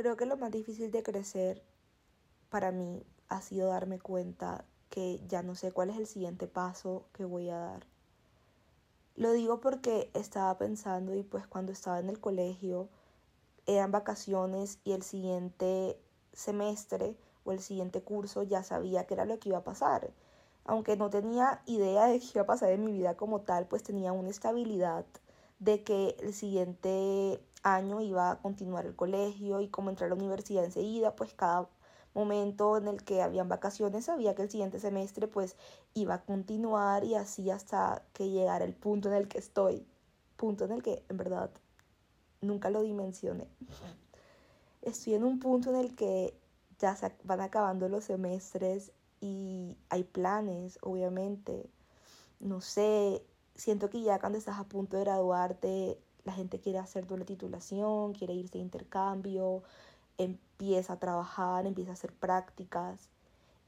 Creo que lo más difícil de crecer para mí ha sido darme cuenta que ya no sé cuál es el siguiente paso que voy a dar. Lo digo porque estaba pensando y pues cuando estaba en el colegio eran vacaciones y el siguiente semestre o el siguiente curso ya sabía que era lo que iba a pasar. Aunque no tenía idea de qué iba a pasar en mi vida como tal, pues tenía una estabilidad de que el siguiente año iba a continuar el colegio y como entrar a la universidad enseguida, pues cada momento en el que habían vacaciones sabía que el siguiente semestre pues iba a continuar y así hasta que llegara el punto en el que estoy, punto en el que en verdad nunca lo dimensioné. Estoy en un punto en el que ya se van acabando los semestres y hay planes, obviamente. No sé, siento que ya cuando estás a punto de graduarte, la gente quiere hacer doble titulación, quiere irse de intercambio, empieza a trabajar, empieza a hacer prácticas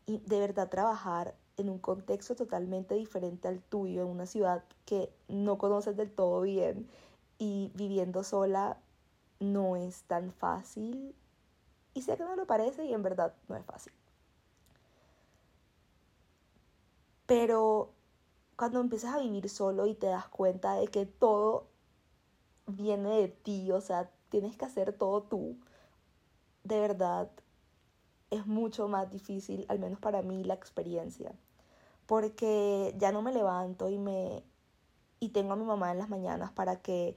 y de verdad trabajar en un contexto totalmente diferente al tuyo, en una ciudad que no conoces del todo bien y viviendo sola no es tan fácil. Y sé que no lo parece y en verdad no es fácil. Pero cuando empiezas a vivir solo y te das cuenta de que todo viene de ti, o sea, tienes que hacer todo tú, de verdad es mucho más difícil, al menos para mí, la experiencia. Porque ya no me levanto y me y tengo a mi mamá en las mañanas para que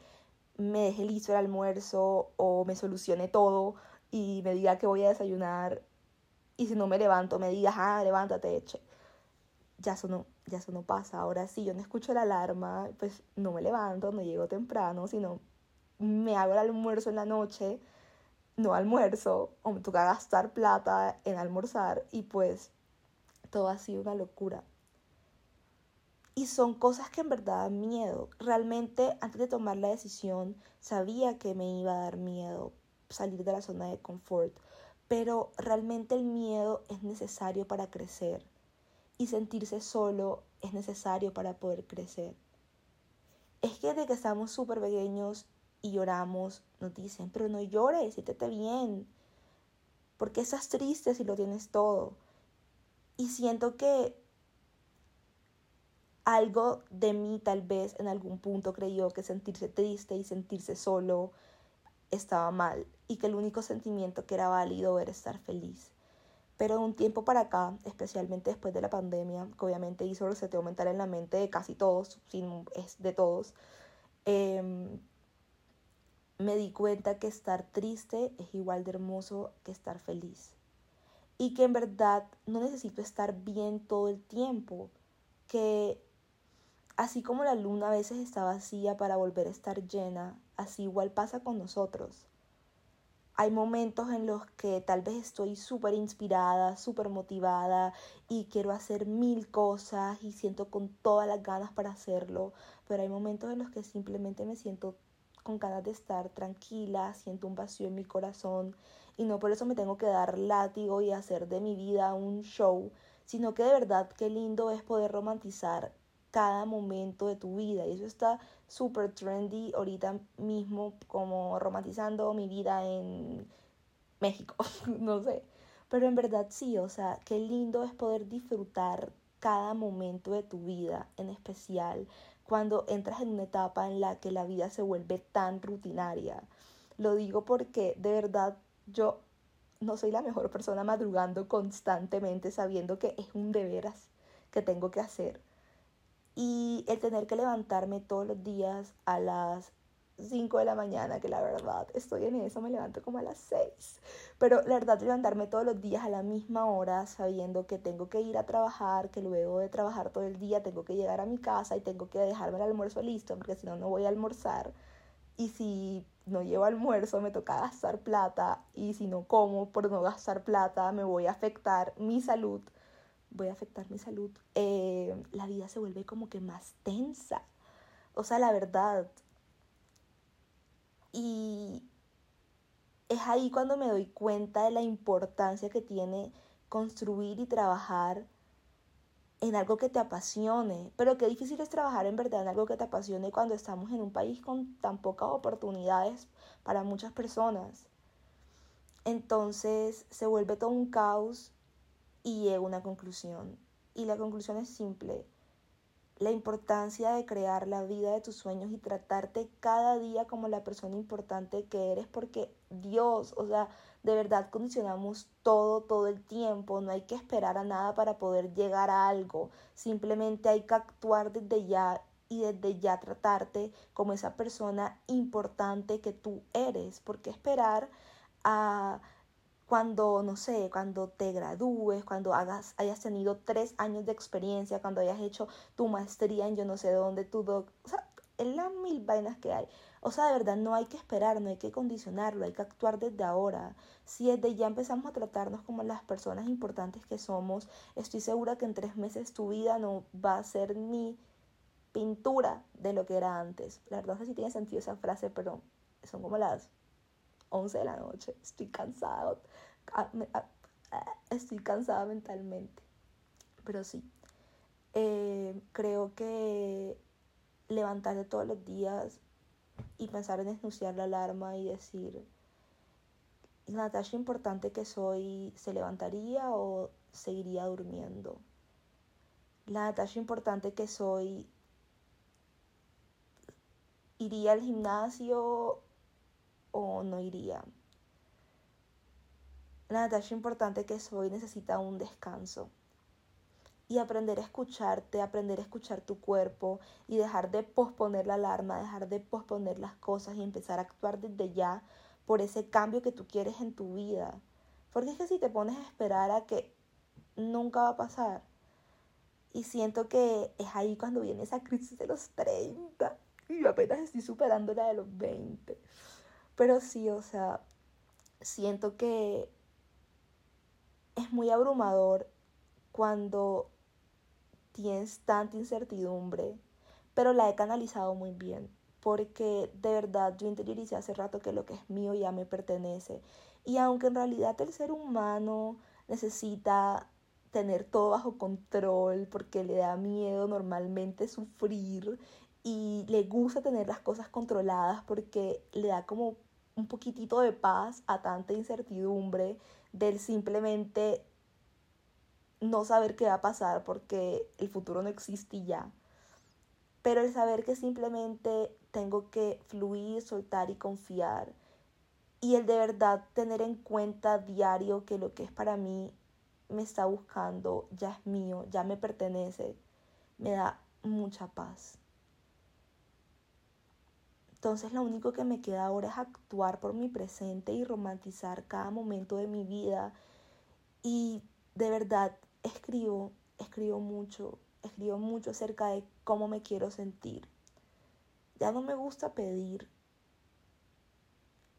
me deje listo el almuerzo o me solucione todo y me diga que voy a desayunar y si no me levanto me diga, ah, levántate, eche. Ya eso no, ya eso no pasa. Ahora sí, yo no escucho la alarma, pues no me levanto, no llego temprano, sino me hago el almuerzo en la noche no almuerzo o me toca gastar plata en almorzar y pues todo ha sido una locura. Y son cosas que en verdad dan miedo. Realmente antes de tomar la decisión sabía que me iba a dar miedo salir de la zona de confort, pero realmente el miedo es necesario para crecer y sentirse solo es necesario para poder crecer. Es que desde que estamos súper pequeños y lloramos, nos dicen, pero no llores, siéntete bien. porque estás triste si lo tienes todo? Y siento que algo de mí tal vez en algún punto creyó que sentirse triste y sentirse solo estaba mal y que el único sentimiento que era válido era estar feliz. Pero un tiempo para acá, especialmente después de la pandemia, que obviamente hizo reseteo mental en la mente de casi todos, sin, es de todos, eh, me di cuenta que estar triste es igual de hermoso que estar feliz. Y que en verdad no necesito estar bien todo el tiempo. Que así como la luna a veces está vacía para volver a estar llena, así igual pasa con nosotros. Hay momentos en los que tal vez estoy súper inspirada, súper motivada y quiero hacer mil cosas y siento con todas las ganas para hacerlo, pero hay momentos en los que simplemente me siento con ganas de estar tranquila, siento un vacío en mi corazón y no por eso me tengo que dar látigo y hacer de mi vida un show, sino que de verdad qué lindo es poder romantizar cada momento de tu vida y eso está súper trendy ahorita mismo como romantizando mi vida en México, no sé, pero en verdad sí, o sea, qué lindo es poder disfrutar cada momento de tu vida, en especial cuando entras en una etapa en la que la vida se vuelve tan rutinaria. Lo digo porque de verdad yo no soy la mejor persona madrugando constantemente sabiendo que es un deberas que tengo que hacer. Y el tener que levantarme todos los días a las 5 de la mañana, que la verdad estoy en eso, me levanto como a las 6. Pero la verdad, levantarme todos los días a la misma hora, sabiendo que tengo que ir a trabajar, que luego de trabajar todo el día tengo que llegar a mi casa y tengo que dejarme el almuerzo listo, porque si no, no voy a almorzar. Y si no llevo almuerzo, me toca gastar plata. Y si no como por no gastar plata, me voy a afectar mi salud. Voy a afectar mi salud. Eh, la vida se vuelve como que más tensa. O sea, la verdad, y es ahí cuando me doy cuenta de la importancia que tiene construir y trabajar en algo que te apasione. Pero qué difícil es trabajar en verdad en algo que te apasione cuando estamos en un país con tan pocas oportunidades para muchas personas. Entonces se vuelve todo un caos y llega una conclusión. Y la conclusión es simple. La importancia de crear la vida de tus sueños y tratarte cada día como la persona importante que eres porque Dios, o sea, de verdad condicionamos todo, todo el tiempo. No hay que esperar a nada para poder llegar a algo. Simplemente hay que actuar desde ya y desde ya tratarte como esa persona importante que tú eres. Porque esperar a cuando, no sé, cuando te gradúes, cuando hagas, hayas tenido tres años de experiencia, cuando hayas hecho tu maestría en yo no sé dónde, tu doc, o sea, en las mil vainas que hay. O sea, de verdad, no hay que esperar, no hay que condicionarlo, hay que actuar desde ahora. Si desde ya empezamos a tratarnos como las personas importantes que somos, estoy segura que en tres meses tu vida no va a ser ni pintura de lo que era antes. La verdad no sé si tiene sentido esa frase, pero son como las 11 de la noche. Estoy cansado. Estoy cansada mentalmente. Pero sí. Eh, creo que levantarte todos los días y pensar en enunciar la alarma y decir, la Natasha importante que soy, ¿se levantaría o seguiría durmiendo? La Natasha importante que soy, ¿iría al gimnasio o no iría? La Natasha importante que soy necesita un descanso y aprender a escucharte, aprender a escuchar tu cuerpo y dejar de posponer la alarma, dejar de posponer las cosas y empezar a actuar desde ya por ese cambio que tú quieres en tu vida. Porque es que si te pones a esperar a que nunca va a pasar. Y siento que es ahí cuando viene esa crisis de los 30 y yo apenas estoy superando la de los 20. Pero sí, o sea, siento que es muy abrumador cuando tienes tanta incertidumbre, pero la he canalizado muy bien, porque de verdad yo interioricé hace rato que lo que es mío ya me pertenece. Y aunque en realidad el ser humano necesita tener todo bajo control, porque le da miedo normalmente sufrir y le gusta tener las cosas controladas porque le da como un poquitito de paz a tanta incertidumbre del simplemente no saber qué va a pasar porque el futuro no existe ya. Pero el saber que simplemente tengo que fluir, soltar y confiar. Y el de verdad tener en cuenta diario que lo que es para mí me está buscando, ya es mío, ya me pertenece, me da mucha paz. Entonces lo único que me queda ahora es actuar por mi presente y romantizar cada momento de mi vida y de verdad escribo, escribo mucho, escribo mucho acerca de cómo me quiero sentir. Ya no me gusta pedir.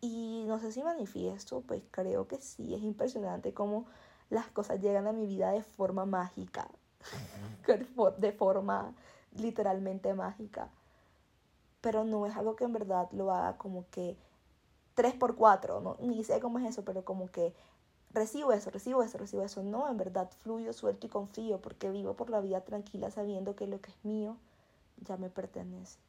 Y no sé si manifiesto, pues creo que sí, es impresionante cómo las cosas llegan a mi vida de forma mágica, de forma literalmente mágica. Pero no es algo que en verdad lo haga como que 3 por 4 ¿no? ni sé cómo es eso, pero como que recibo eso, recibo eso, recibo eso. No, en verdad fluyo, suelto y confío porque vivo por la vida tranquila sabiendo que lo que es mío ya me pertenece.